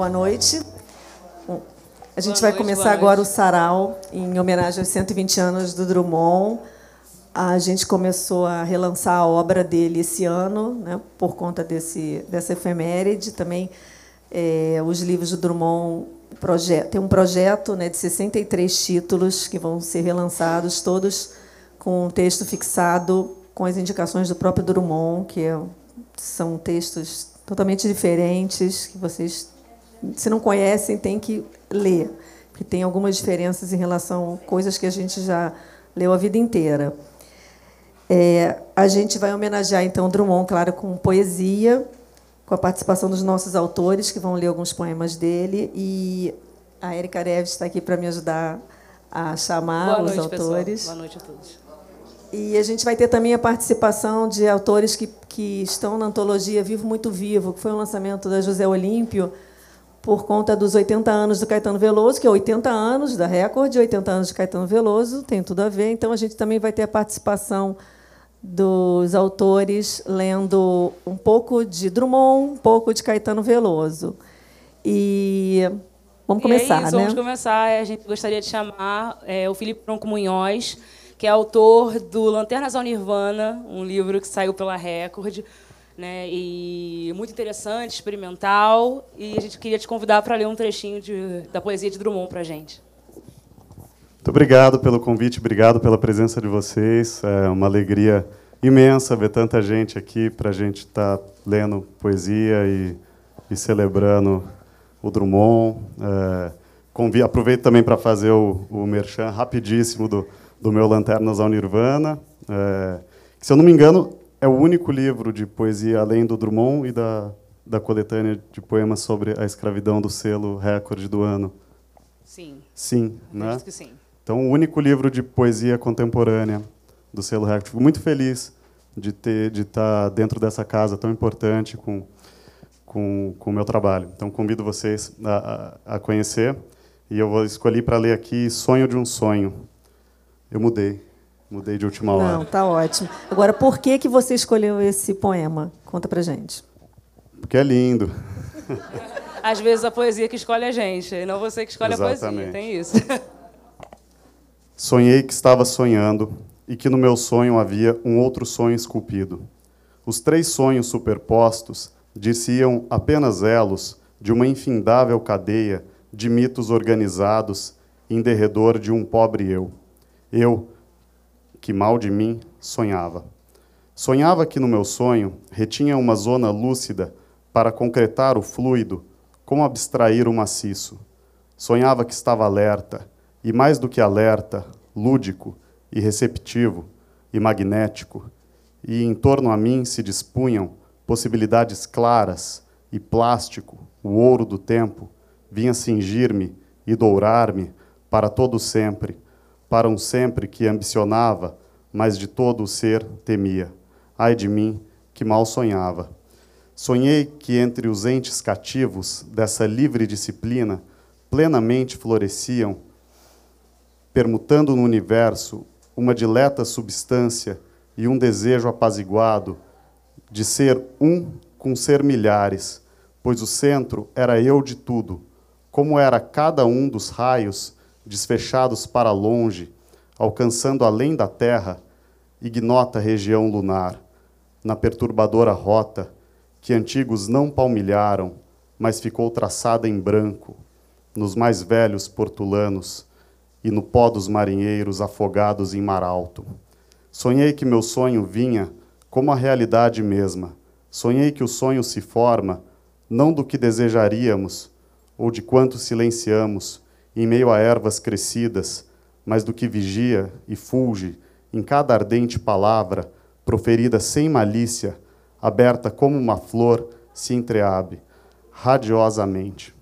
Boa noite. Bom, a gente boa vai noite, começar agora o sarau em homenagem aos 120 anos do Drummond. A gente começou a relançar a obra dele esse ano, né, por conta desse, dessa efeméride. Também é, os livros do Drummond tem um projeto né, de 63 títulos que vão ser relançados, todos com um texto fixado com as indicações do próprio Drummond, que é, são textos totalmente diferentes, que vocês, se não conhecem, têm que ler, porque tem algumas diferenças em relação a coisas que a gente já leu a vida inteira. É, a gente vai homenagear, então, Drummond, claro, com poesia, com a participação dos nossos autores, que vão ler alguns poemas dele, e a Erika Neves está aqui para me ajudar a chamar Boa os noite, autores. Pessoal. Boa noite a todos. E a gente vai ter também a participação de autores que, que estão na antologia Vivo Muito Vivo, que foi um lançamento da José Olímpio, por conta dos 80 anos do Caetano Veloso, que é 80 anos da Record, 80 anos de Caetano Veloso, tem tudo a ver. Então, a gente também vai ter a participação dos autores lendo um pouco de Drummond, um pouco de Caetano Veloso. E vamos começar, e é isso, né? Vamos começar. A gente gostaria de chamar é, o Felipe Tronco Munhoz, que é autor do Lanternas ao Nirvana, um livro que saiu pela Record, né, e muito interessante, experimental. E a gente queria te convidar para ler um trechinho de, da poesia de Drummond para a gente. Muito obrigado pelo convite, obrigado pela presença de vocês. É uma alegria imensa ver tanta gente aqui para a gente estar tá lendo poesia e, e, celebrando o Drummond. É, aproveito também para fazer o, o merchan rapidíssimo do, do meu Lanternas ao Nirvana, é, que, se eu não me engano, é o único livro de poesia além do Drummond e da, da coletânea de poemas sobre a escravidão do selo recorde do ano. Sim. Sim, né? que sim. Então, o único livro de poesia contemporânea do selo Record. Fico muito feliz de ter de estar dentro dessa casa tão importante com com, com o meu trabalho. Então, convido vocês a, a, a conhecer. E eu vou escolher para ler aqui Sonho de um Sonho. Eu mudei. Mudei de última hora. Não, tá ótimo. Agora, por que, que você escolheu esse poema? Conta pra gente. Porque é lindo. Às vezes a poesia que escolhe a gente, e não você que escolhe Exatamente. a poesia. Tem isso. Sonhei que estava sonhando e que no meu sonho havia um outro sonho esculpido. Os três sonhos superpostos diziam apenas elos de uma infindável cadeia de mitos organizados em derredor de um pobre eu. Eu, que mal de mim, sonhava. Sonhava que no meu sonho retinha uma zona lúcida para concretar o fluido, como abstrair o maciço. Sonhava que estava alerta, e mais do que alerta, lúdico e receptivo e magnético, e em torno a mim se dispunham possibilidades claras e plástico, o ouro do tempo, vinha cingir-me e dourar-me para todo sempre, para um sempre que ambicionava, mas de todo o ser temia. Ai de mim, que mal sonhava. Sonhei que entre os entes cativos dessa livre disciplina plenamente floresciam permutando no universo uma dileta substância e um desejo apaziguado de ser um com ser milhares, pois o centro era eu de tudo, como era cada um dos raios desfechados para longe, alcançando além da terra, ignota região lunar, na perturbadora rota que antigos não palmilharam, mas ficou traçada em branco, nos mais velhos portulanos, e no pó dos marinheiros afogados em mar alto. Sonhei que meu sonho vinha como a realidade mesma. Sonhei que o sonho se forma não do que desejaríamos ou de quanto silenciamos em meio a ervas crescidas, mas do que vigia e fulge em cada ardente palavra proferida sem malícia, aberta como uma flor se entreabre radiosamente.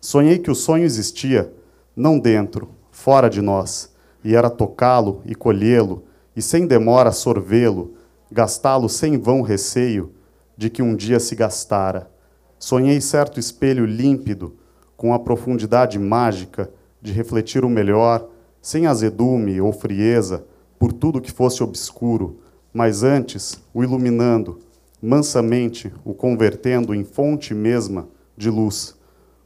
Sonhei que o sonho existia não dentro, fora de nós, e era tocá-lo e colhê-lo, e sem demora sorvê-lo, gastá-lo sem vão receio de que um dia se gastara. Sonhei certo espelho límpido, com a profundidade mágica de refletir o melhor, sem azedume ou frieza, por tudo que fosse obscuro, mas antes o iluminando, mansamente o convertendo em fonte mesma de luz.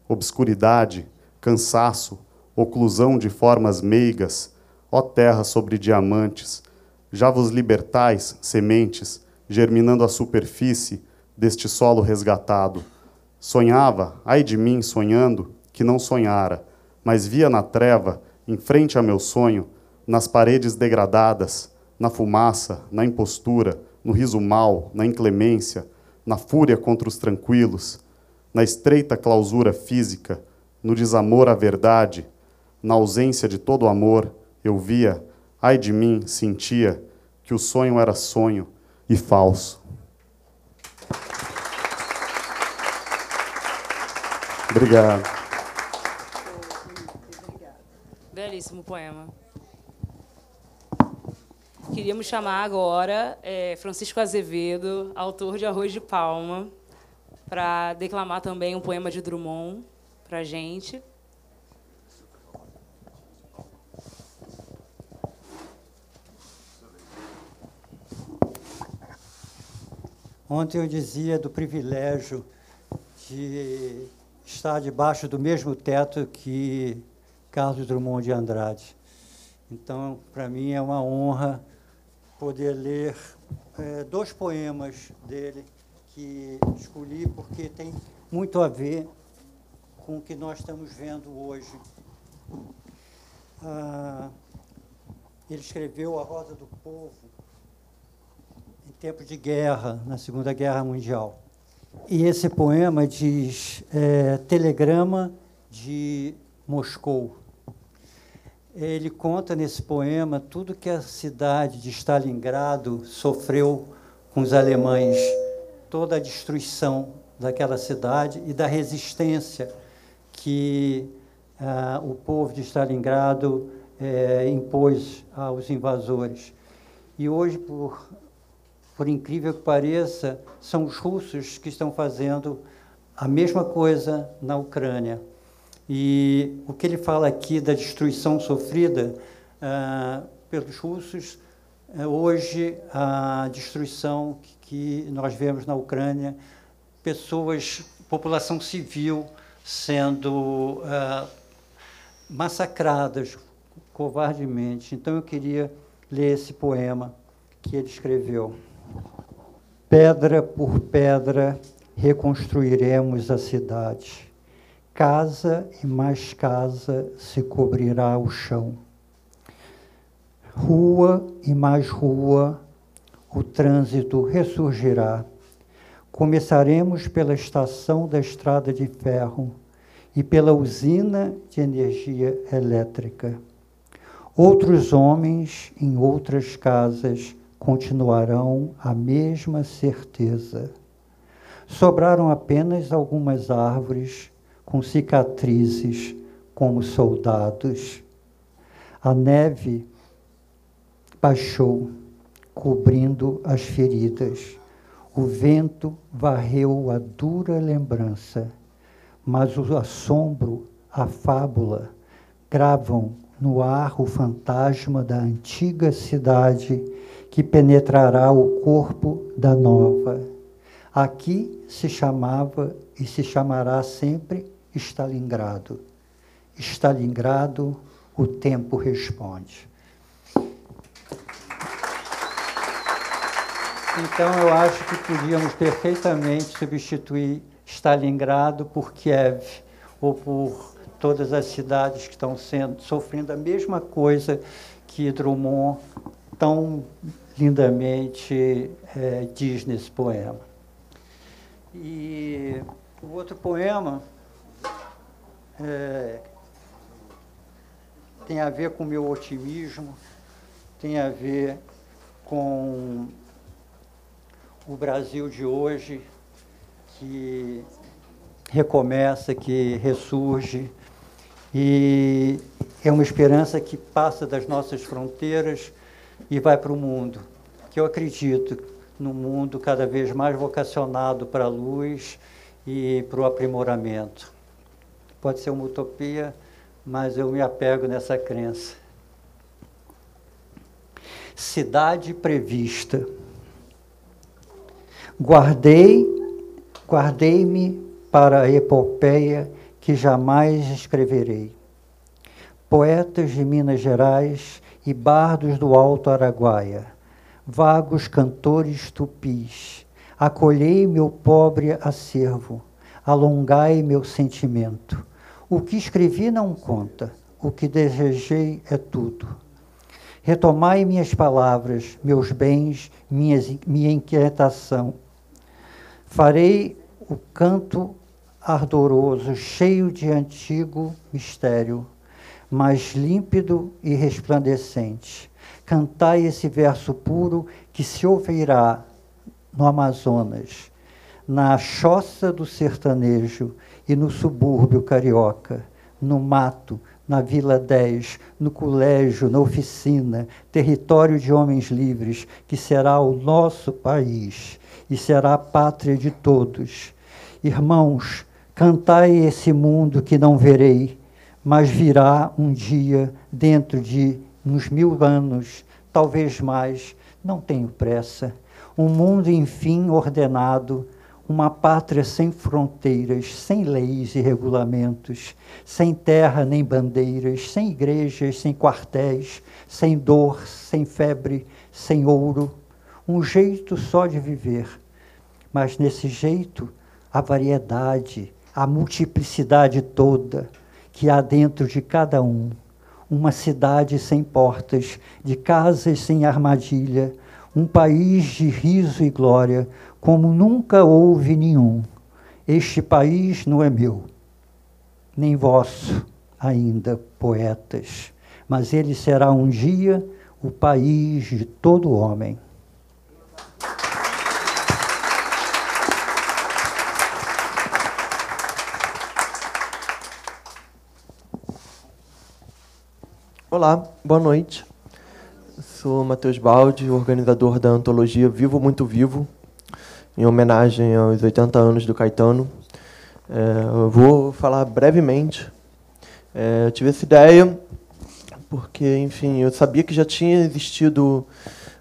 obscuridade, cansaço, oclusão de formas meigas, ó terra sobre diamantes, já vos libertais, sementes, germinando a superfície deste solo resgatado. Sonhava, ai de mim sonhando, que não sonhara, mas via na treva, em frente a meu sonho, nas paredes degradadas, na fumaça, na impostura, no riso mau, na inclemência, na fúria contra os tranquilos, na estreita clausura física, no desamor à verdade, na ausência de todo amor, eu via, ai de mim, sentia que o sonho era sonho e falso. Obrigado. Belíssimo poema. Queríamos chamar agora é, Francisco Azevedo, autor de Arroz de Palma, para declamar também um poema de Drummond para a gente. Ontem eu dizia do privilégio de estar debaixo do mesmo teto que Carlos Drummond de Andrade. Então, para mim é uma honra poder ler é, dois poemas dele que escolhi porque tem muito a ver com o que nós estamos vendo hoje. Ah, ele escreveu A Rosa do Povo em tempo de guerra, na Segunda Guerra Mundial. E esse poema diz é, Telegrama de Moscou. Ele conta nesse poema tudo que a cidade de Stalingrado sofreu com os alemães, toda a destruição daquela cidade e da resistência que ah, o povo de Stalingrado eh, impôs aos invasores. E hoje, por por incrível que pareça, são os russos que estão fazendo a mesma coisa na Ucrânia. E o que ele fala aqui da destruição sofrida ah, pelos russos, é hoje a destruição que nós vemos na Ucrânia, pessoas, população civil sendo ah, massacradas covardemente. Então eu queria ler esse poema que ele escreveu. Pedra por pedra reconstruiremos a cidade. Casa e mais casa se cobrirá o chão. Rua e mais rua o trânsito ressurgirá. Começaremos pela estação da estrada de ferro e pela usina de energia elétrica. Outros homens em outras casas continuarão a mesma certeza. Sobraram apenas algumas árvores com cicatrizes como soldados. A neve baixou, cobrindo as feridas. O vento varreu a dura lembrança, mas o assombro, a fábula, gravam no ar o fantasma da antiga cidade que penetrará o corpo da nova. Aqui se chamava e se chamará sempre Stalingrado. Stalingrado, o tempo responde. Então, eu acho que podíamos perfeitamente substituir Stalingrado por Kiev ou por todas as cidades que estão sendo, sofrendo a mesma coisa que Drummond tão lindamente é, diz nesse poema. E o outro poema é, tem a ver com o meu otimismo, tem a ver com o Brasil de hoje, que recomeça, que ressurge, e é uma esperança que passa das nossas fronteiras e vai para o mundo. Que eu acredito num mundo cada vez mais vocacionado para a luz e para o aprimoramento. Pode ser uma utopia, mas eu me apego nessa crença. Cidade prevista. Guardei, guardei-me para a epopeia que jamais escreverei. Poetas de Minas Gerais e bardos do Alto Araguaia, vagos cantores tupis, acolhei meu pobre acervo, alongai meu sentimento. O que escrevi não conta, o que desejei é tudo. Retomai minhas palavras, meus bens, minhas, minha inquietação. Farei o canto ardoroso, cheio de antigo mistério, mas límpido e resplandecente. Cantai esse verso puro que se ouvirá no Amazonas, na choça do sertanejo e no subúrbio carioca, no mato, na Vila 10, no colégio, na oficina, território de homens livres, que será o nosso país e será a pátria de todos. Irmãos, cantai esse mundo que não verei, mas virá um dia dentro de uns mil anos, talvez mais, não tenho pressa. Um mundo, enfim, ordenado, uma pátria sem fronteiras, sem leis e regulamentos, sem terra nem bandeiras, sem igrejas, sem quartéis, sem dor, sem febre, sem ouro, um jeito só de viver. Mas nesse jeito, a variedade, a multiplicidade toda que há dentro de cada um. Uma cidade sem portas, de casas sem armadilha, um país de riso e glória, como nunca houve nenhum. Este país não é meu, nem vosso ainda, poetas, mas ele será um dia o país de todo homem. Olá, boa noite. Sou Matheus Baldi, organizador da antologia Vivo Muito Vivo, em homenagem aos 80 anos do Caetano. É, vou falar brevemente. É, eu tive essa ideia porque, enfim, eu sabia que já tinha existido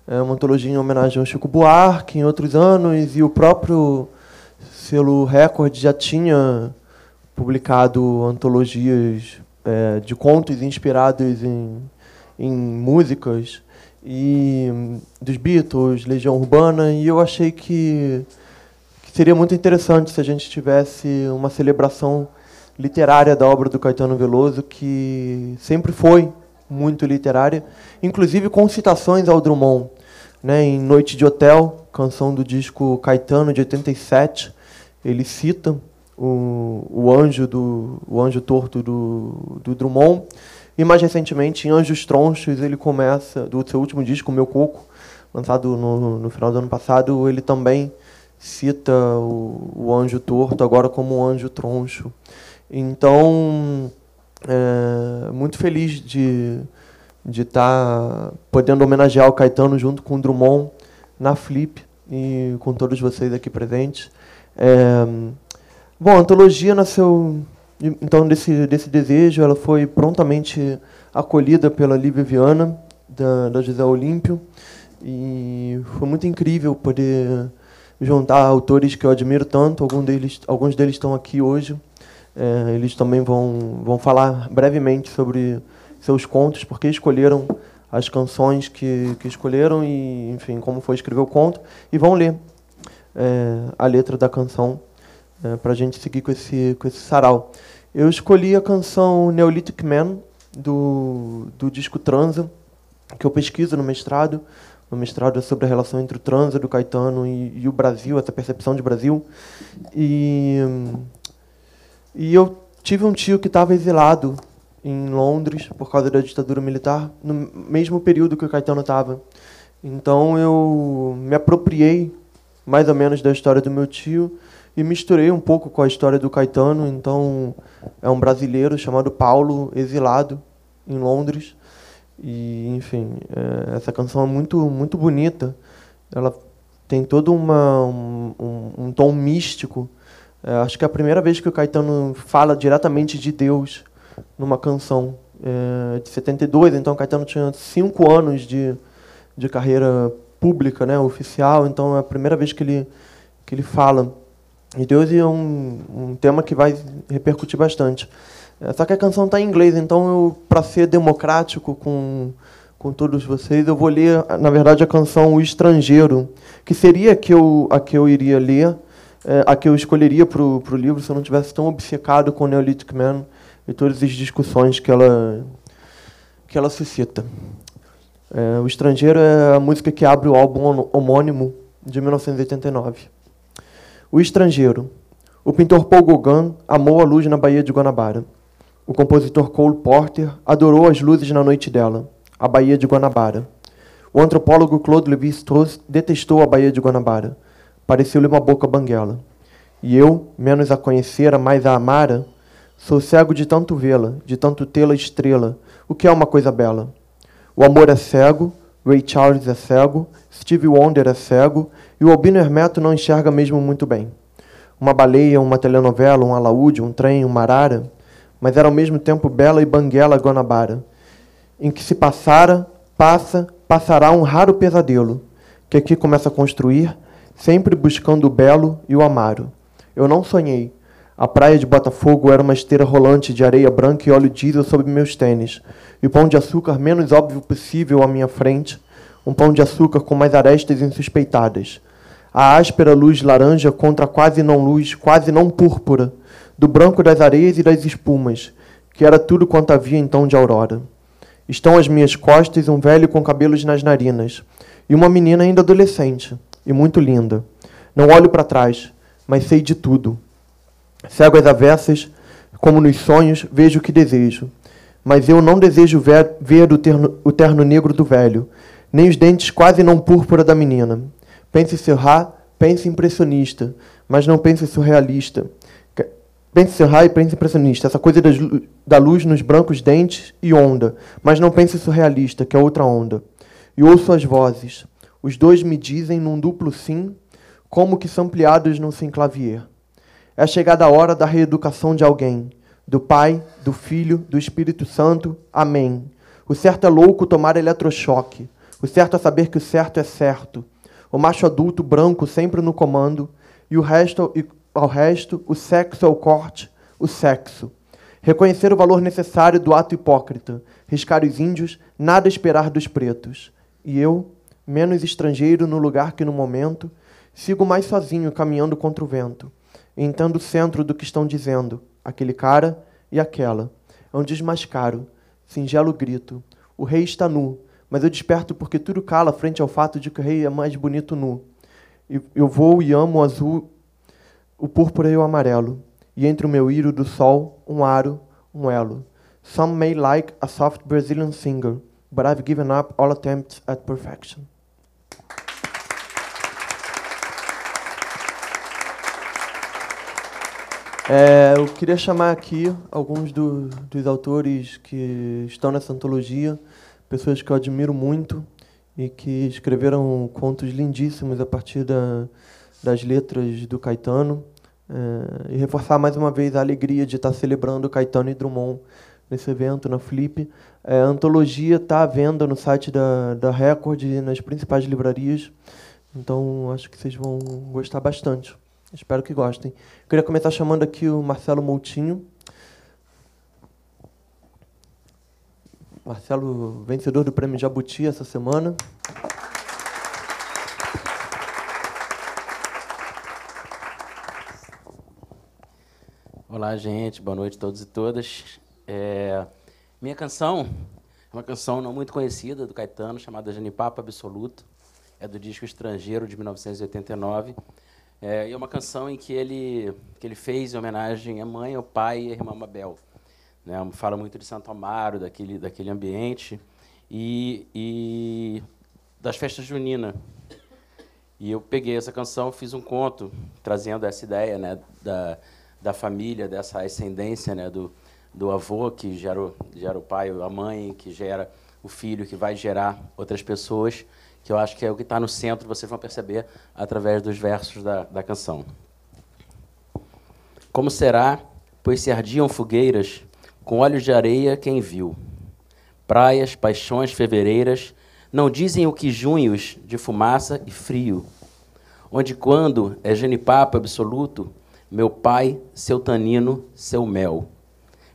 é, uma antologia em homenagem ao Chico Buarque em outros anos, e o próprio selo Record já tinha publicado antologias é, de contos inspirados em, em músicas e dos Beatles, Legião Urbana, e eu achei que, que, seria muito interessante se a gente tivesse uma celebração literária da obra do Caetano Veloso, que sempre foi muito literária, inclusive com citações ao Drummond. Né, em Noite de Hotel, canção do disco Caetano de 87, ele cita o, o anjo do o anjo torto do, do Drummond. E mais recentemente em Anjos Tronchos ele começa do seu último disco Meu Coco lançado no, no final do ano passado ele também cita o, o anjo torto agora como anjo troncho. Então é, muito feliz de de estar tá podendo homenagear o Caetano junto com o Drummond na Flip e com todos vocês aqui presentes. É, Bom, a antologia nasceu então desse desse desejo, ela foi prontamente acolhida pela Lívia Viana da, da José Olímpio e foi muito incrível poder juntar autores que eu admiro tanto. Alguns deles alguns deles estão aqui hoje. É, eles também vão vão falar brevemente sobre seus contos, porque escolheram as canções que, que escolheram e, enfim, como foi escrever o conto, e vão ler é, a letra da canção é, para a gente seguir com esse, com esse sarau. Eu escolhi a canção Neolithic Man, do, do disco Transa, que eu pesquiso no mestrado. O mestrado é sobre a relação entre o transa do Caetano e, e o Brasil, essa percepção de Brasil. E, e eu tive um tio que estava exilado em Londres por causa da ditadura militar, no mesmo período que o Caetano estava. Então eu me apropriei mais ou menos da história do meu tio e misturei um pouco com a história do Caetano. Então, é um brasileiro chamado Paulo, exilado em Londres. E, enfim, é, essa canção é muito, muito bonita. Ela tem todo uma, um, um, um tom místico. É, acho que é a primeira vez que o Caetano fala diretamente de Deus numa canção. É, de 72, então o Caetano tinha cinco anos de, de carreira pública, né, oficial. Então é a primeira vez que ele, que ele fala E Deus é um, um tema que vai repercutir bastante. É, só que a canção está em inglês, então para ser democrático com, com todos vocês, eu vou ler, na verdade, a canção O Estrangeiro, que seria a que eu, a que eu iria ler, é, a que eu escolheria para o livro se eu não tivesse tão obcecado com o Neolithic Man e todas as discussões que ela, que ela suscita. É, o Estrangeiro é a música que abre o álbum homônimo de 1989. O Estrangeiro. O pintor Paul Gauguin amou a luz na Baía de Guanabara. O compositor Cole Porter adorou as luzes na noite dela, a Baía de Guanabara. O antropólogo Claude Lévi-Strauss detestou a Baía de Guanabara. Pareceu-lhe uma boca banguela. E eu, menos a conhecera, mais a amara, sou cego de tanto vê-la, de tanto tê-la estrela, o que é uma coisa bela. O amor é cego, Ray Charles é cego, Steve Wonder é cego, e o Albino Hermeto não enxerga mesmo muito bem. Uma baleia, uma telenovela, um alaúde, um trem, uma arara, mas era ao mesmo tempo bela e banguela Guanabara, em que se passara, passa, passará um raro pesadelo, que aqui começa a construir, sempre buscando o belo e o amaro. Eu não sonhei. A praia de Botafogo era uma esteira rolante de areia branca e óleo diesel sob meus tênis, e o pão de açúcar menos óbvio possível à minha frente, um pão de açúcar com mais arestas insuspeitadas. A áspera luz laranja contra a quase não luz, quase não púrpura, do branco das areias e das espumas, que era tudo quanto havia então de aurora. Estão às minhas costas um velho com cabelos nas narinas, e uma menina ainda adolescente, e muito linda. Não olho para trás, mas sei de tudo. Cego às avessas, como nos sonhos, vejo o que desejo. Mas eu não desejo ver, ver o, terno, o terno negro do velho, nem os dentes quase não púrpura da menina. Pense Serra, pense impressionista, mas não pense surrealista. Pense Serra e pense impressionista, essa coisa das, da luz nos brancos dentes e onda, mas não pense surrealista, que é outra onda. E ouço as vozes. Os dois me dizem num duplo sim, como que são ampliados num sim clavier. É chegada a hora da reeducação de alguém, do Pai, do Filho, do Espírito Santo. Amém. O certo é louco tomar eletrochoque. O certo é saber que o certo é certo. O macho adulto branco sempre no comando, e o resto, e ao resto, o sexo é o corte, o sexo. Reconhecer o valor necessário do ato hipócrita, riscar os índios, nada esperar dos pretos. E eu, menos estrangeiro no lugar que no momento, sigo mais sozinho caminhando contra o vento, entendo o centro do que estão dizendo, aquele cara e aquela. É um desmascaro, singelo grito. O rei está nu, mas eu desperto porque tudo cala frente ao fato de que o rei é mais bonito nu. Eu vou e amo o azul o púrpura e o amarelo, e entre o meu íro do sol, um aro, um elo. Some may like a soft Brazilian singer, but I've given up all attempts at perfection. É, eu queria chamar aqui alguns do, dos autores que estão nessa antologia, pessoas que eu admiro muito e que escreveram contos lindíssimos a partir da, das letras do Caetano é, e reforçar mais uma vez a alegria de estar celebrando Caetano e Drummond nesse evento, na Flip. É, a antologia está à venda no site da, da Record e nas principais livrarias, então acho que vocês vão gostar bastante. Espero que gostem. Queria começar chamando aqui o Marcelo Moutinho. Marcelo, vencedor do Prêmio Jabuti essa semana. Olá, gente. Boa noite a todos e todas. É, minha canção é uma canção não muito conhecida do Caetano, chamada Genipapo Absoluto. É do disco Estrangeiro, de 1989. É, e é uma canção em que ele, que ele fez em homenagem à mãe, ao pai e à irmã Mabel. Né? Fala muito de Santo Amaro, daquele, daquele ambiente. E, e das festas juninas. E eu peguei essa canção, fiz um conto trazendo essa ideia né, da, da família, dessa ascendência né, do, do avô, que gera o, gera o pai, a mãe, que gera o filho, que vai gerar outras pessoas, que eu acho que é o que está no centro, vocês vão perceber através dos versos da, da canção. Como será, pois se ardiam fogueiras, com olhos de areia quem viu? Praias, paixões fevereiras, não dizem o que junhos de fumaça e frio, onde quando é genipapo absoluto, meu pai, seu tanino, seu mel.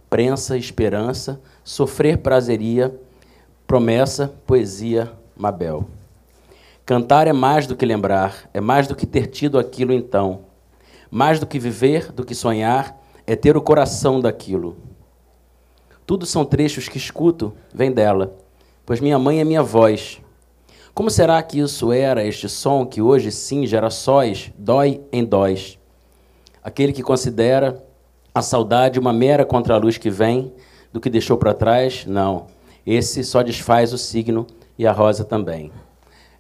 Prensa, esperança, sofrer prazeria, promessa, poesia, Mabel. Cantar é mais do que lembrar, é mais do que ter tido aquilo então. Mais do que viver, do que sonhar, é ter o coração daquilo. Tudo são trechos que escuto, vem dela, pois minha mãe é minha voz. Como será que isso era, este som que hoje sim gera sóis, dói em dóis? Aquele que considera a saudade uma mera contraluz que vem do que deixou para trás, não. Esse só desfaz o signo e a rosa também.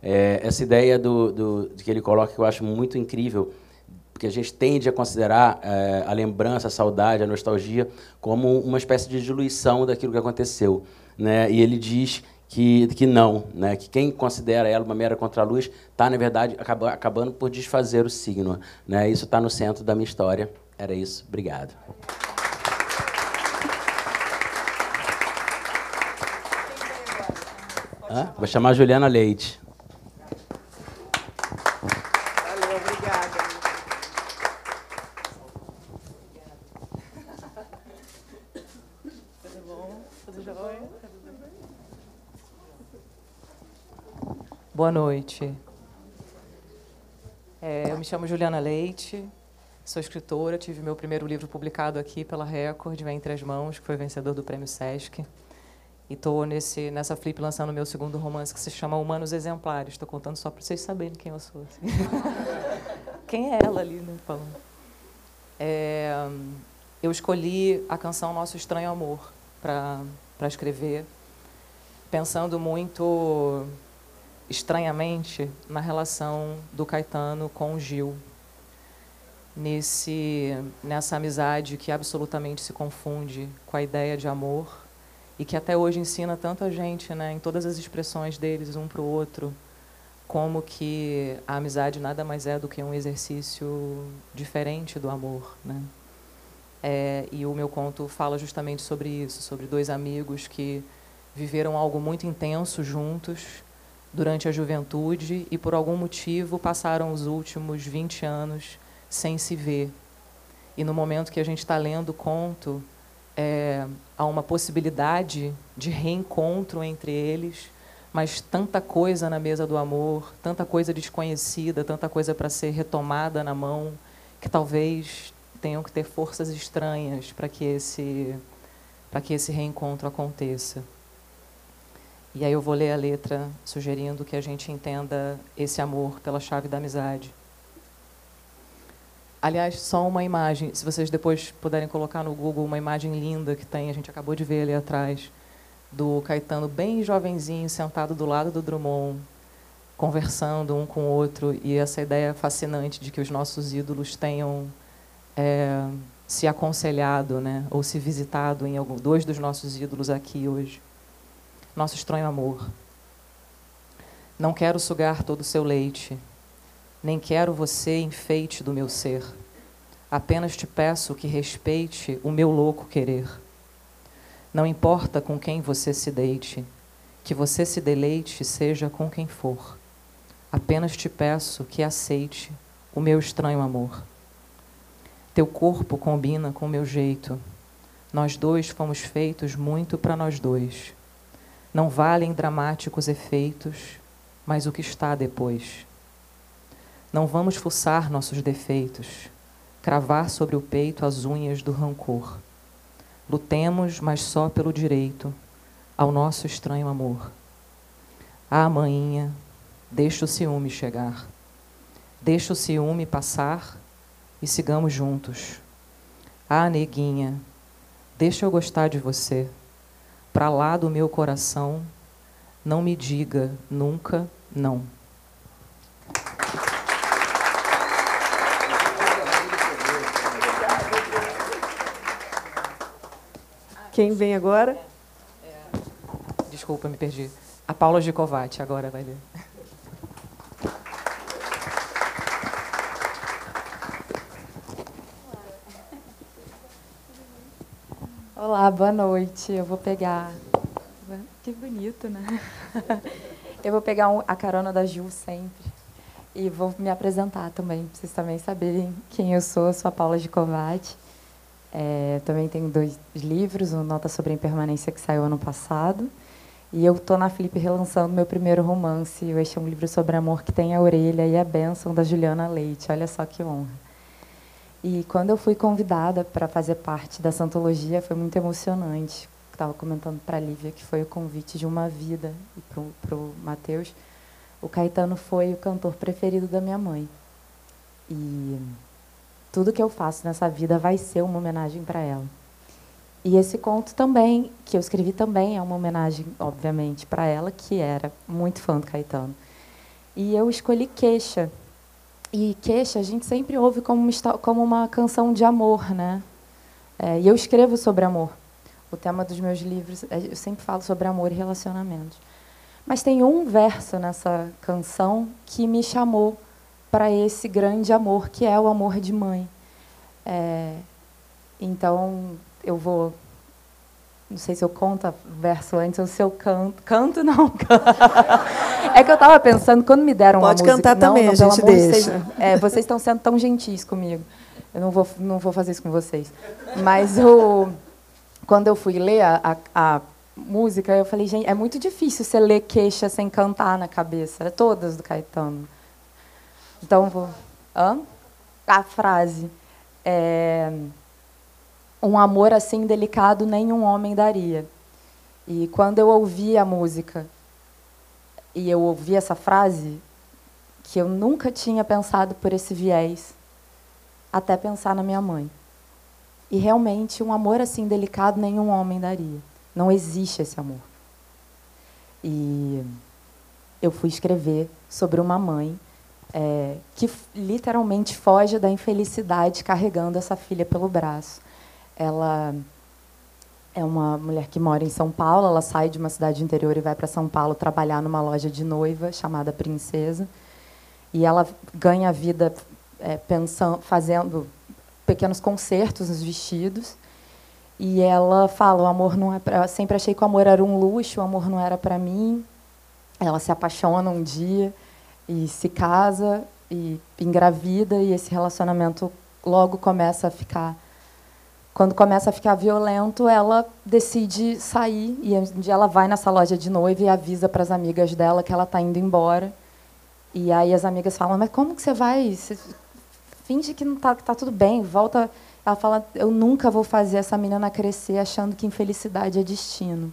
É, essa ideia do, do, que ele coloca que eu acho muito incrível, porque a gente tende a considerar é, a lembrança, a saudade, a nostalgia como uma espécie de diluição daquilo que aconteceu. Né? E ele diz que, que não, né? que quem considera ela uma mera contraluz está, na verdade, acaba, acabando por desfazer o signo. Né? Isso está no centro da minha história. Era isso. Obrigado. Hã? Vou chamar a Juliana Leite. Valeu, obrigada. Tudo bom? Tudo jóia? Boa noite. É, eu me chamo Juliana Leite, sou escritora, tive meu primeiro livro publicado aqui pela Record, Vem Entre as Mãos, que foi vencedor do Prêmio Sesc. E estou nessa flip lançando meu segundo romance, que se chama Humanos Exemplares. Estou contando só para vocês saberem quem eu sou. Assim. quem é ela ali, né, falando. É, eu escolhi a canção Nosso Estranho Amor para escrever, pensando muito estranhamente na relação do Caetano com o Gil, nesse nessa amizade que absolutamente se confunde com a ideia de amor e que até hoje ensina tanta gente, né, em todas as expressões deles um para o outro, como que a amizade nada mais é do que um exercício diferente do amor, né? É, e o meu conto fala justamente sobre isso, sobre dois amigos que viveram algo muito intenso juntos durante a juventude e, por algum motivo, passaram os últimos 20 anos sem se ver. E no momento que a gente está lendo o conto, é, há uma possibilidade de reencontro entre eles, mas tanta coisa na mesa do amor, tanta coisa desconhecida, tanta coisa para ser retomada na mão, que talvez tenham que ter forças estranhas para que esse para que esse reencontro aconteça. E aí eu vou ler a letra sugerindo que a gente entenda esse amor pela chave da amizade. Aliás, só uma imagem, se vocês depois puderem colocar no Google uma imagem linda que tem, a gente acabou de ver ali atrás, do Caetano bem jovenzinho, sentado do lado do Drummond, conversando um com o outro, e essa ideia fascinante de que os nossos ídolos tenham é, se aconselhado, né, ou se visitado em algum, dois dos nossos ídolos aqui hoje nosso estranho amor. Não quero sugar todo o seu leite, nem quero você enfeite do meu ser. Apenas te peço que respeite o meu louco querer. Não importa com quem você se deite, que você se deleite seja com quem for. Apenas te peço que aceite o meu estranho amor. Teu corpo combina com meu jeito. Nós dois fomos feitos muito para nós dois. Não valem dramáticos efeitos, mas o que está depois. Não vamos fuçar nossos defeitos, cravar sobre o peito as unhas do rancor. Lutemos, mas só pelo direito, ao nosso estranho amor. Ah, maninha, deixa o ciúme chegar. Deixa o ciúme passar e sigamos juntos. Ah, neguinha, deixa eu gostar de você para lá do meu coração, não me diga nunca não. Quem vem agora? Desculpa, me perdi. A Paula Gicovati agora vai ler. Olá, boa noite. Eu vou pegar. Que bonito, né? Eu vou pegar a carona da Ju sempre. E vou me apresentar também, para vocês também saberem quem eu sou. Eu sou a Paula de Covati. É, também tenho dois livros, um Nota sobre a Impermanência que saiu ano passado. E eu estou na Flip relançando meu primeiro romance. Este é um livro sobre amor que tem a orelha e a bênção da Juliana Leite. Olha só que honra. E quando eu fui convidada para fazer parte dessa antologia, foi muito emocionante. Estava comentando para a Lívia que foi o convite de uma vida e para o Matheus o Caetano foi o cantor preferido da minha mãe. E tudo que eu faço nessa vida vai ser uma homenagem para ela. E esse conto também, que eu escrevi também, é uma homenagem, obviamente, para ela, que era muito fã do Caetano. E eu escolhi Queixa. E Queixa a gente sempre ouve como uma, como uma canção de amor, né? É, e eu escrevo sobre amor. O tema dos meus livros, é, eu sempre falo sobre amor e relacionamentos. Mas tem um verso nessa canção que me chamou para esse grande amor, que é o amor de mãe. É, então, eu vou. Não sei se eu conto o verso antes ou se eu canto. Canto, não. é que eu estava pensando, quando me deram Pode uma música... Pode cantar também, não, a gente deixa. Vocês, é, vocês estão sendo tão gentis comigo. Eu não vou, não vou fazer isso com vocês. Mas o, quando eu fui ler a, a, a música, eu falei, gente, é muito difícil você ler queixa sem cantar na cabeça. É todas do Caetano. Então, vou. Hã? A frase. É, um amor assim delicado nenhum homem daria. E quando eu ouvi a música e eu ouvi essa frase, que eu nunca tinha pensado por esse viés, até pensar na minha mãe. E realmente, um amor assim delicado nenhum homem daria. Não existe esse amor. E eu fui escrever sobre uma mãe é, que literalmente foge da infelicidade carregando essa filha pelo braço. Ela é uma mulher que mora em São Paulo, ela sai de uma cidade interior e vai para São Paulo trabalhar numa loja de noiva chamada Princesa. E ela ganha a vida é, pensando, fazendo pequenos concertos nos vestidos. E ela fala, o amor não é sempre achei que o amor era um luxo, o amor não era para mim. Ela se apaixona um dia e se casa e engravida e esse relacionamento logo começa a ficar quando começa a ficar violento, ela decide sair e ela vai nessa loja de noiva e avisa para as amigas dela que ela está indo embora. E aí as amigas falam: "Mas como que você vai? Você finge que não tá que tá tudo bem, volta ela fala: Eu nunca vou fazer essa menina crescer achando que infelicidade é destino.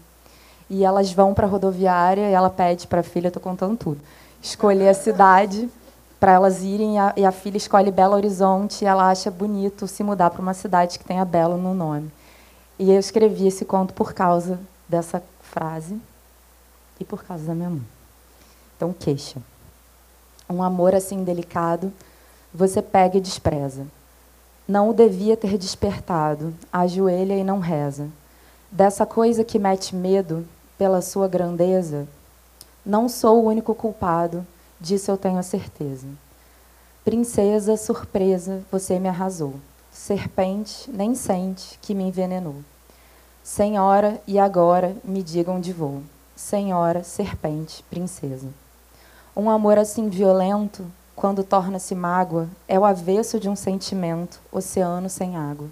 E elas vão para a rodoviária e ela pede para a filha, estou contando tudo, escolher a cidade para elas irem. E a, e a, filha escolhe Belo Horizonte e ela acha bonito se mudar para uma cidade que tenha Belo no nome. E eu escrevi esse conto por causa dessa frase e por causa da minha mãe. Então, queixa. Um amor assim delicado, você pega e despreza não o devia ter despertado, ajoelha e não reza. Dessa coisa que mete medo pela sua grandeza, não sou o único culpado, disso eu tenho a certeza. Princesa, surpresa, você me arrasou. Serpente, nem sente que me envenenou. Senhora, e agora me digam onde vou. Senhora, serpente, princesa. Um amor assim violento quando torna-se mágoa, é o avesso de um sentimento, oceano sem água.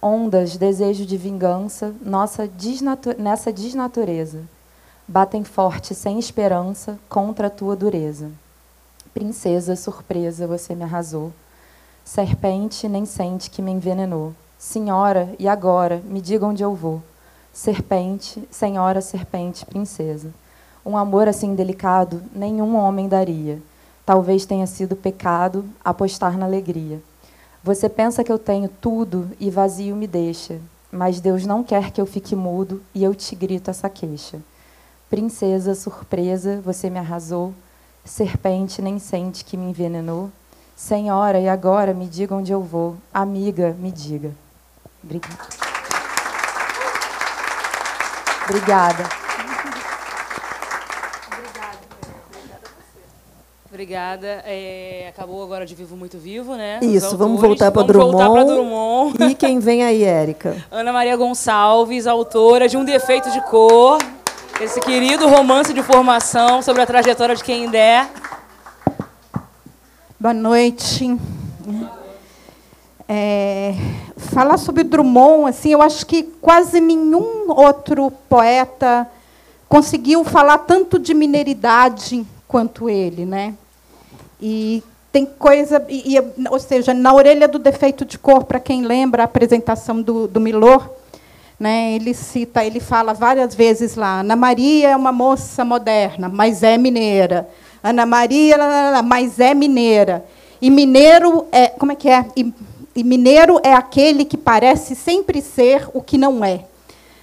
Ondas, desejo de vingança, nossa desnatu nessa desnatureza, batem forte, sem esperança, contra a tua dureza. Princesa, surpresa, você me arrasou. Serpente, nem sente que me envenenou. Senhora, e agora, me diga onde eu vou. Serpente, senhora, serpente, princesa. Um amor assim delicado, nenhum homem daria Talvez tenha sido pecado apostar na alegria. Você pensa que eu tenho tudo e vazio me deixa, mas Deus não quer que eu fique mudo e eu te grito essa queixa. Princesa, surpresa, você me arrasou. Serpente, nem sente que me envenenou. Senhora, e agora me diga onde eu vou. Amiga, me diga. Obrigada. Obrigada. Obrigada. É, acabou agora de Vivo Muito Vivo, né? Isso, vamos voltar para Drummond. Drummond. E quem vem aí, Érica? Ana Maria Gonçalves, autora de Um Defeito de Cor, esse querido romance de formação sobre a trajetória de quem der. Boa noite. É, falar sobre Drummond, assim, eu acho que quase nenhum outro poeta conseguiu falar tanto de mineridade quanto ele, né? E tem coisa, e, e, ou seja, na orelha do defeito de cor, para quem lembra a apresentação do, do Milor, né, ele cita, ele fala várias vezes lá, Ana Maria é uma moça moderna, mas é mineira. Ana Maria, mas é mineira. E mineiro é, como é que é? E, e mineiro é aquele que parece sempre ser o que não é.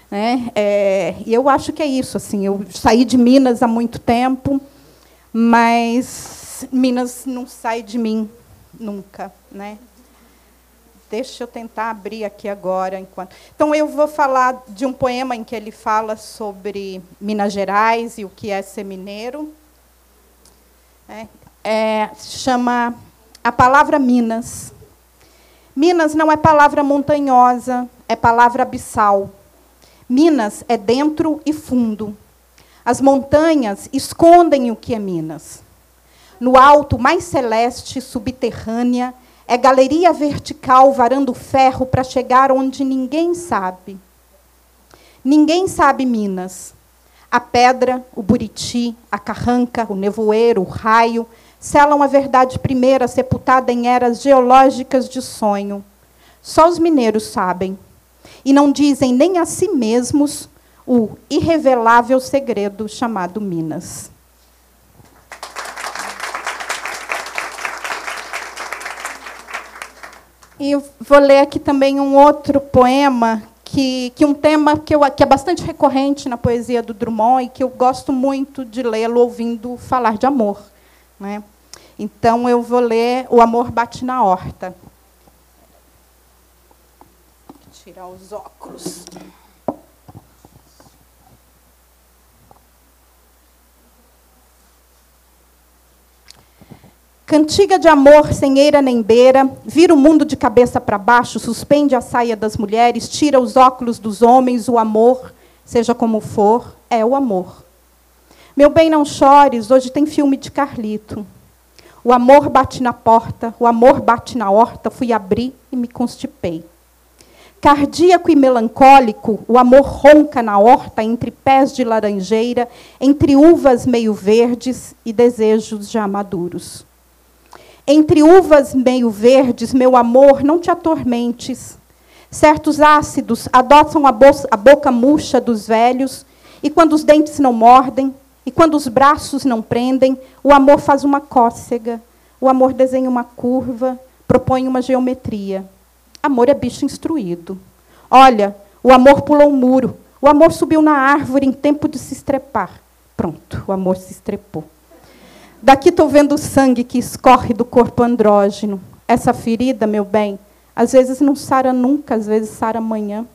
Né? É, e eu acho que é isso. Assim, eu saí de Minas há muito tempo, mas Minas não sai de mim nunca. Né? Deixa eu tentar abrir aqui agora. enquanto. Então, eu vou falar de um poema em que ele fala sobre Minas Gerais e o que é ser mineiro. É, é, chama A Palavra Minas. Minas não é palavra montanhosa, é palavra abissal. Minas é dentro e fundo. As montanhas escondem o que é Minas. No alto mais celeste, subterrânea, é galeria vertical varando ferro para chegar onde ninguém sabe. Ninguém sabe Minas. A pedra, o buriti, a carranca, o nevoeiro, o raio, selam a verdade primeira, sepultada em eras geológicas de sonho. Só os mineiros sabem. E não dizem nem a si mesmos o irrevelável segredo chamado Minas. E vou ler aqui também um outro poema, que, que um tema que, eu, que é bastante recorrente na poesia do Drummond e que eu gosto muito de lê-lo ouvindo falar de amor. Né? Então, eu vou ler O Amor Bate na Horta. Tirar os óculos. Cantiga de amor sem eira nem beira, vira o mundo de cabeça para baixo, suspende a saia das mulheres, tira os óculos dos homens, o amor, seja como for, é o amor. Meu bem, não chores, hoje tem filme de Carlito. O amor bate na porta, o amor bate na horta, fui abrir e me constipei. Cardíaco e melancólico, o amor ronca na horta entre pés de laranjeira, entre uvas meio verdes e desejos já maduros. Entre uvas meio verdes, meu amor, não te atormentes. Certos ácidos adotam a, a boca murcha dos velhos, e quando os dentes não mordem, e quando os braços não prendem, o amor faz uma cócega, o amor desenha uma curva, propõe uma geometria. Amor é bicho instruído. Olha, o amor pulou um muro, o amor subiu na árvore em tempo de se estrepar. Pronto, o amor se estrepou. Daqui estou vendo o sangue que escorre do corpo andrógeno. Essa ferida, meu bem, às vezes não sara nunca, às vezes sara amanhã.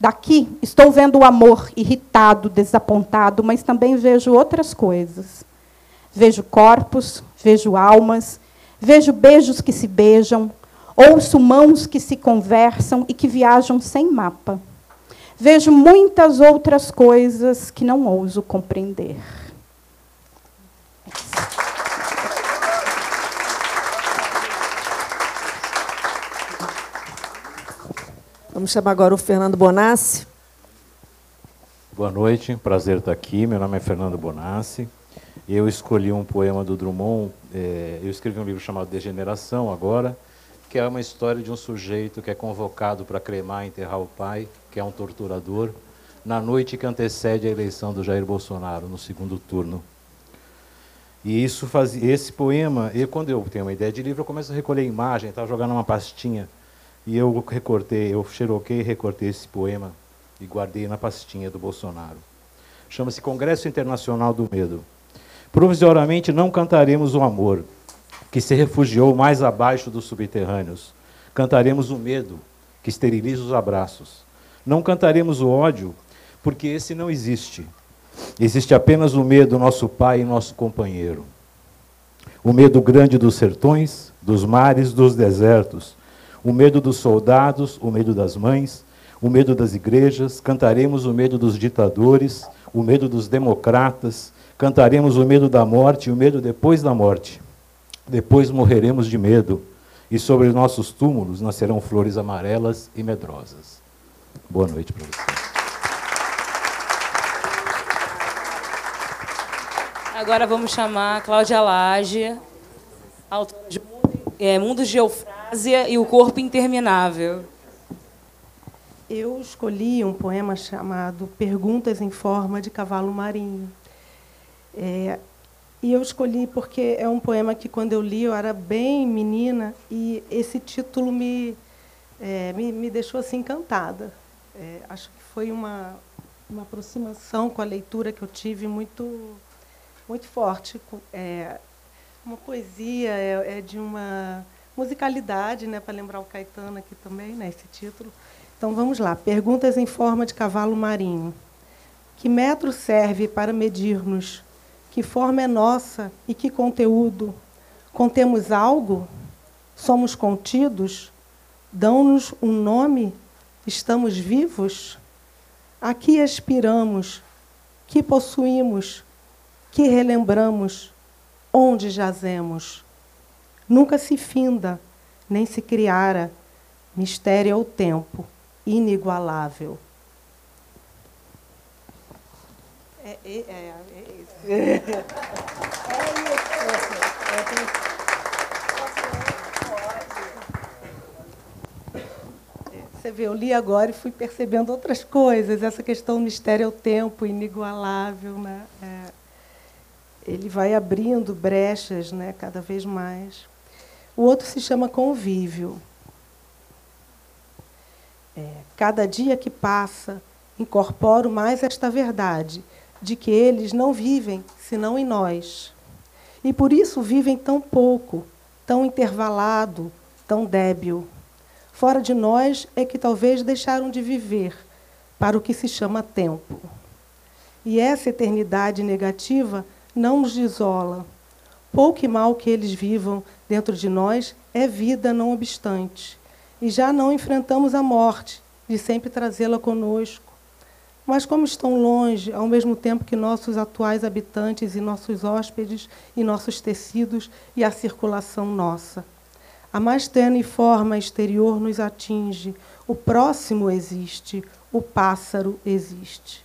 Daqui estou vendo o amor irritado, desapontado, mas também vejo outras coisas. Vejo corpos, vejo almas, vejo beijos que se beijam, ouço mãos que se conversam e que viajam sem mapa. Vejo muitas outras coisas que não ouso compreender. Vamos chamar agora o Fernando Bonassi. Boa noite, prazer estar aqui. Meu nome é Fernando Bonassi. Eu escolhi um poema do Drummond. É, eu escrevi um livro chamado Degeneração agora, que é uma história de um sujeito que é convocado para cremar e enterrar o pai, que é um torturador, na noite que antecede a eleição do Jair Bolsonaro, no segundo turno. E isso faz, esse poema, eu, quando eu tenho uma ideia de livro, eu começo a recolher imagem, estava jogando uma pastinha e eu recortei, eu xeroquei e recortei esse poema e guardei na pastinha do Bolsonaro. Chama-se Congresso Internacional do Medo. Provisoriamente não cantaremos o amor, que se refugiou mais abaixo dos subterrâneos. Cantaremos o medo, que esteriliza os abraços. Não cantaremos o ódio, porque esse não existe. Existe apenas o medo, nosso pai e nosso companheiro. O medo grande dos sertões, dos mares, dos desertos, o medo dos soldados, o medo das mães, o medo das igrejas, cantaremos o medo dos ditadores, o medo dos democratas, cantaremos o medo da morte e o medo depois da morte. depois morreremos de medo, e sobre nossos túmulos nascerão flores amarelas e medrosas. Boa noite para vocês. Agora vamos chamar Cláudia Lage, autora de é, Mundos de Eufrásia e o Corpo Interminável. Eu escolhi um poema chamado Perguntas em Forma de Cavalo Marinho. É, e eu escolhi porque é um poema que, quando eu li, eu era bem menina e esse título me, é, me, me, deixou assim encantada. É, acho que foi uma, uma aproximação com a leitura que eu tive muito muito forte. É, uma poesia, é, é, de uma musicalidade, né, para lembrar o Caetano aqui também, né, esse título. Então vamos lá. Perguntas em forma de cavalo marinho. Que metro serve para medirmos? Que forma é nossa e que conteúdo? Contemos algo? Somos contidos? Dão-nos um nome? Estamos vivos? A que aspiramos? Que possuímos? Que relembramos onde jazemos. Nunca se finda, nem se criara, mistério é o tempo, inigualável. É, é, é, é isso. Você vê, eu li agora e fui percebendo outras coisas. Essa questão mistério é o tempo, inigualável. Né? É ele vai abrindo brechas né, cada vez mais. O outro se chama convívio. É, cada dia que passa, incorporo mais esta verdade de que eles não vivem senão em nós. E por isso vivem tão pouco, tão intervalado, tão débil. Fora de nós é que talvez deixaram de viver para o que se chama tempo. E essa eternidade negativa não nos isola. Pouco e mal que eles vivam dentro de nós é vida, não obstante. E já não enfrentamos a morte, de sempre trazê-la conosco. Mas como estão longe, ao mesmo tempo que nossos atuais habitantes e nossos hóspedes e nossos tecidos e a circulação nossa. A mais tênue forma exterior nos atinge, o próximo existe, o pássaro existe.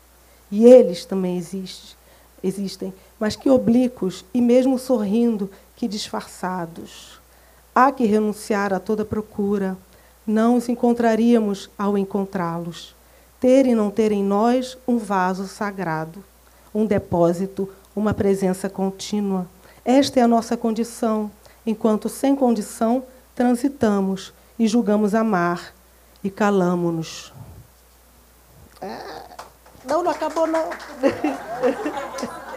E eles também existem existem, mas que oblíquos e mesmo sorrindo, que disfarçados. Há que renunciar a toda procura. Não os encontraríamos ao encontrá-los. Ter e não ter em nós um vaso sagrado, um depósito, uma presença contínua. Esta é a nossa condição, enquanto sem condição transitamos e julgamos amar e calamo-nos. É. Não, não acabou, não.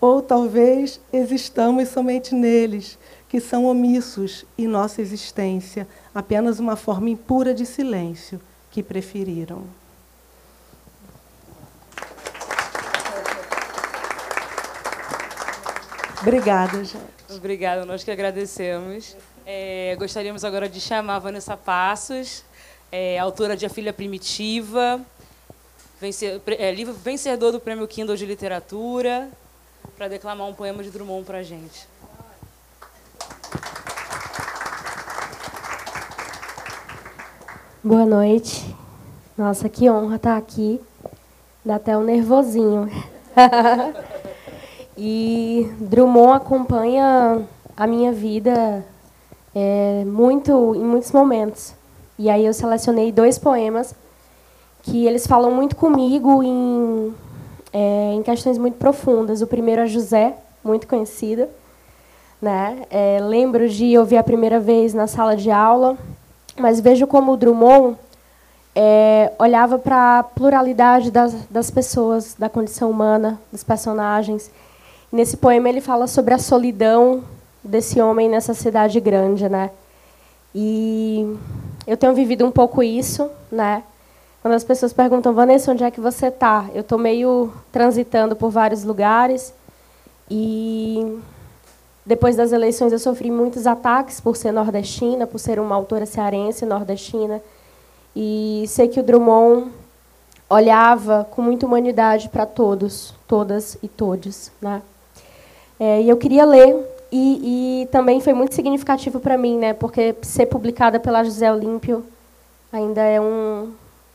Ou talvez existamos somente neles, que são omissos em nossa existência, apenas uma forma impura de silêncio que preferiram. Obrigada, gente. Obrigada, nós que agradecemos. É, gostaríamos agora de chamar a Vanessa Passos é autora de A Filha Primitiva, vencer, é, livro vencedor do Prêmio Kindle de Literatura, para declamar um poema de Drummond para a gente. Boa noite. Nossa, que honra estar aqui. Dá até um nervosinho. e Drummond acompanha a minha vida é, muito em muitos momentos. E aí eu selecionei dois poemas que eles falam muito comigo em, é, em questões muito profundas. O primeiro é José, muito conhecida. Né? É, lembro de ouvir a primeira vez na sala de aula, mas vejo como o Drummond é, olhava para a pluralidade das, das pessoas, da condição humana, dos personagens. Nesse poema ele fala sobre a solidão desse homem nessa cidade grande, né? E eu tenho vivido um pouco isso, né? Quando as pessoas perguntam, Vanessa, onde é que você está? Eu estou meio transitando por vários lugares e depois das eleições eu sofri muitos ataques por ser nordestina, por ser uma autora cearense nordestina e sei que o Drummond olhava com muita humanidade para todos, todas e todes, né? É, e eu queria ler, e, e também foi muito significativo para mim, né? Porque ser publicada pela José Olímpio ainda é um.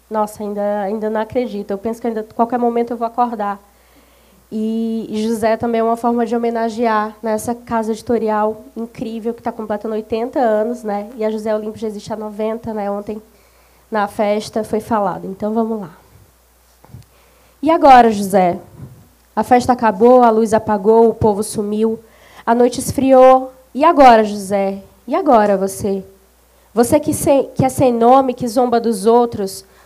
Nossa, ainda, ainda não acredito. Eu penso que ainda, qualquer momento eu vou acordar. E, José também é uma forma de homenagear nessa casa editorial incrível que está completando 80 anos, né? E a José Olímpio já existe há 90, né? Ontem na festa foi falado. Então vamos lá. E agora, José? A festa acabou, a luz apagou, o povo sumiu, a noite esfriou. E agora, José? E agora você? Você que, sem, que é sem nome, que zomba dos outros,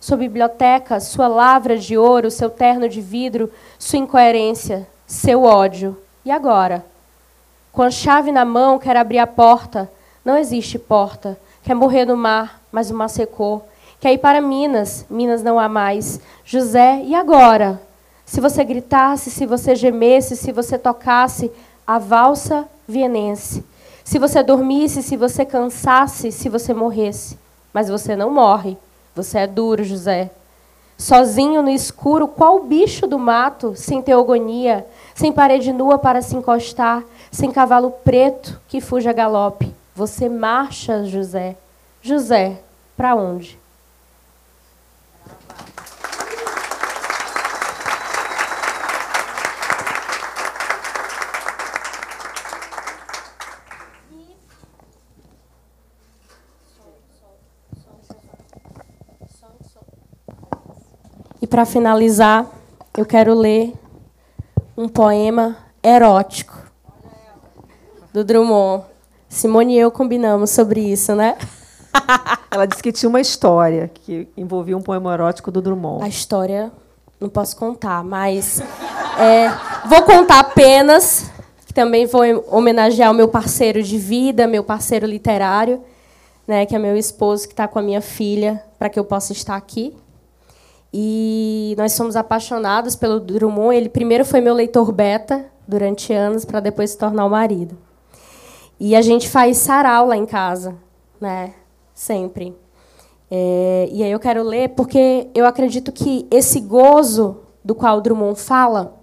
sua biblioteca, sua lavra de ouro, seu terno de vidro, sua incoerência, seu ódio. E agora? Com a chave na mão, quer abrir a porta. Não existe porta. Quer morrer no mar, mas o mar secou. Quer ir para Minas, Minas não há mais. José, e agora? Se você gritasse, se você gemesse, se você tocasse a valsa vienense. Se você dormisse, se você cansasse, se você morresse. Mas você não morre. Você é duro, José. Sozinho no escuro, qual bicho do mato, sem teogonia, sem parede nua para se encostar, sem cavalo preto que fuja a galope. Você marcha, José. José, para onde? Para finalizar, eu quero ler um poema erótico do Drummond. Simone e eu combinamos sobre isso, né? Ela disse que tinha uma história que envolvia um poema erótico do Drummond. A história não posso contar, mas é, vou contar apenas que também vou homenagear o meu parceiro de vida, meu parceiro literário, né, que é meu esposo que está com a minha filha, para que eu possa estar aqui. E nós somos apaixonados pelo Drummond. Ele primeiro foi meu leitor beta durante anos, para depois se tornar o marido. E a gente faz sarau lá em casa, né? Sempre. É, e aí eu quero ler porque eu acredito que esse gozo do qual o Drummond fala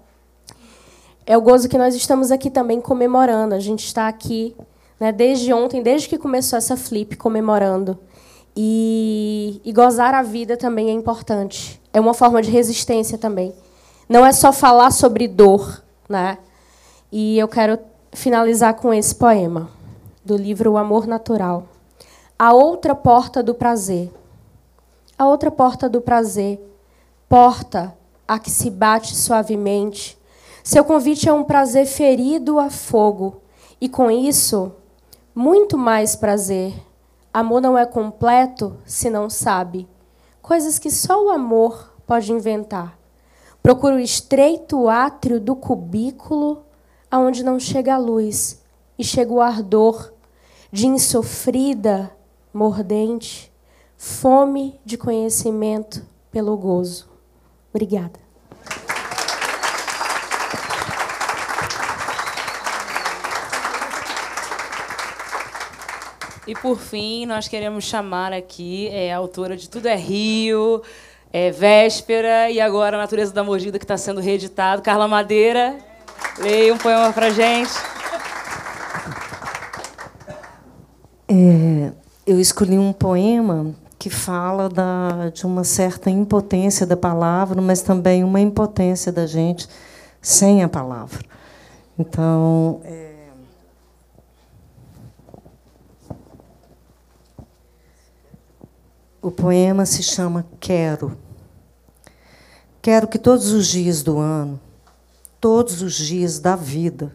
é o gozo que nós estamos aqui também comemorando. A gente está aqui né, desde ontem, desde que começou essa flip, comemorando. E, e gozar a vida também é importante. É uma forma de resistência também. Não é só falar sobre dor, né? E eu quero finalizar com esse poema do livro O Amor Natural. A outra porta do prazer. A outra porta do prazer, porta a que se bate suavemente. Seu convite é um prazer ferido a fogo, e com isso, muito mais prazer Amor não é completo se não sabe. Coisas que só o amor pode inventar. Procura o estreito átrio do cubículo aonde não chega a luz e chega o ardor de insofrida, mordente, fome de conhecimento pelo gozo. Obrigada. E por fim, nós queremos chamar aqui é, a autora de Tudo é Rio, é, Véspera e agora Natureza da Mordida, que está sendo reeditado, Carla Madeira. Leia um poema para gente. É, eu escolhi um poema que fala da, de uma certa impotência da palavra, mas também uma impotência da gente sem a palavra. Então, é, O poema se chama Quero. Quero que todos os dias do ano, todos os dias da vida,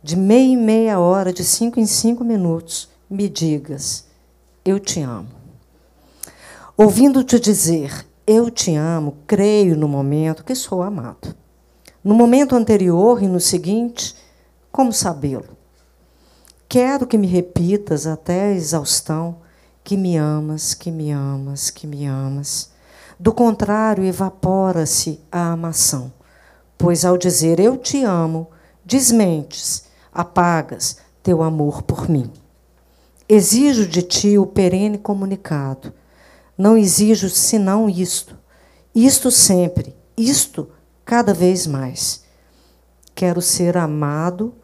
de meia em meia hora, de cinco em cinco minutos, me digas: Eu te amo. Ouvindo-te dizer eu te amo, creio no momento que sou amado. No momento anterior e no seguinte, como sabê-lo? quero que me repitas até a exaustão que me amas, que me amas, que me amas. Do contrário, evapora-se a amação, pois ao dizer eu te amo, desmentes, apagas teu amor por mim. Exijo de ti o perene comunicado. Não exijo senão isto, isto sempre, isto cada vez mais. Quero ser amado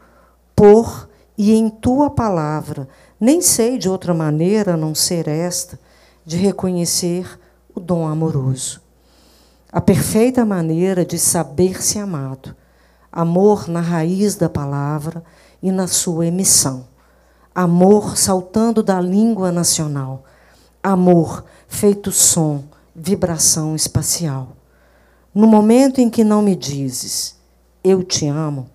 por e em tua palavra. Nem sei de outra maneira a não ser esta, de reconhecer o dom amoroso. A perfeita maneira de saber-se amado. Amor na raiz da palavra e na sua emissão. Amor saltando da língua nacional. Amor feito som, vibração espacial. No momento em que não me dizes, eu te amo,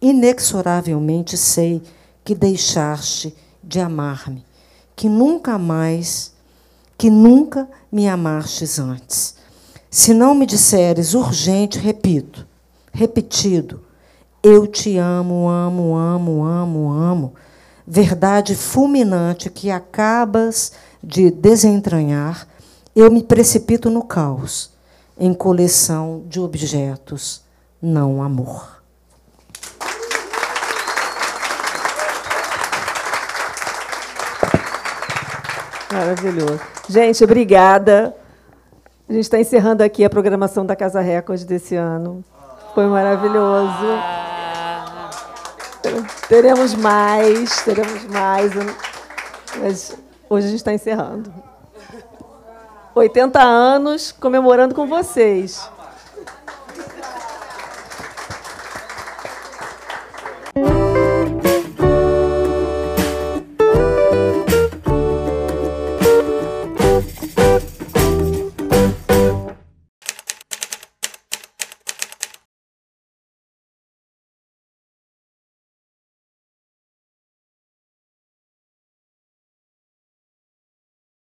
inexoravelmente sei que deixaste de amar-me, que nunca mais, que nunca me amastes antes. Se não me disseres urgente, repito, repetido, eu te amo, amo, amo, amo, amo, verdade fulminante que acabas de desentranhar, eu me precipito no caos, em coleção de objetos, não amor. Maravilhoso. Gente, obrigada. A gente está encerrando aqui a programação da Casa Record desse ano. Foi maravilhoso. Teremos mais, teremos mais. Mas hoje a gente está encerrando. 80 anos comemorando com vocês.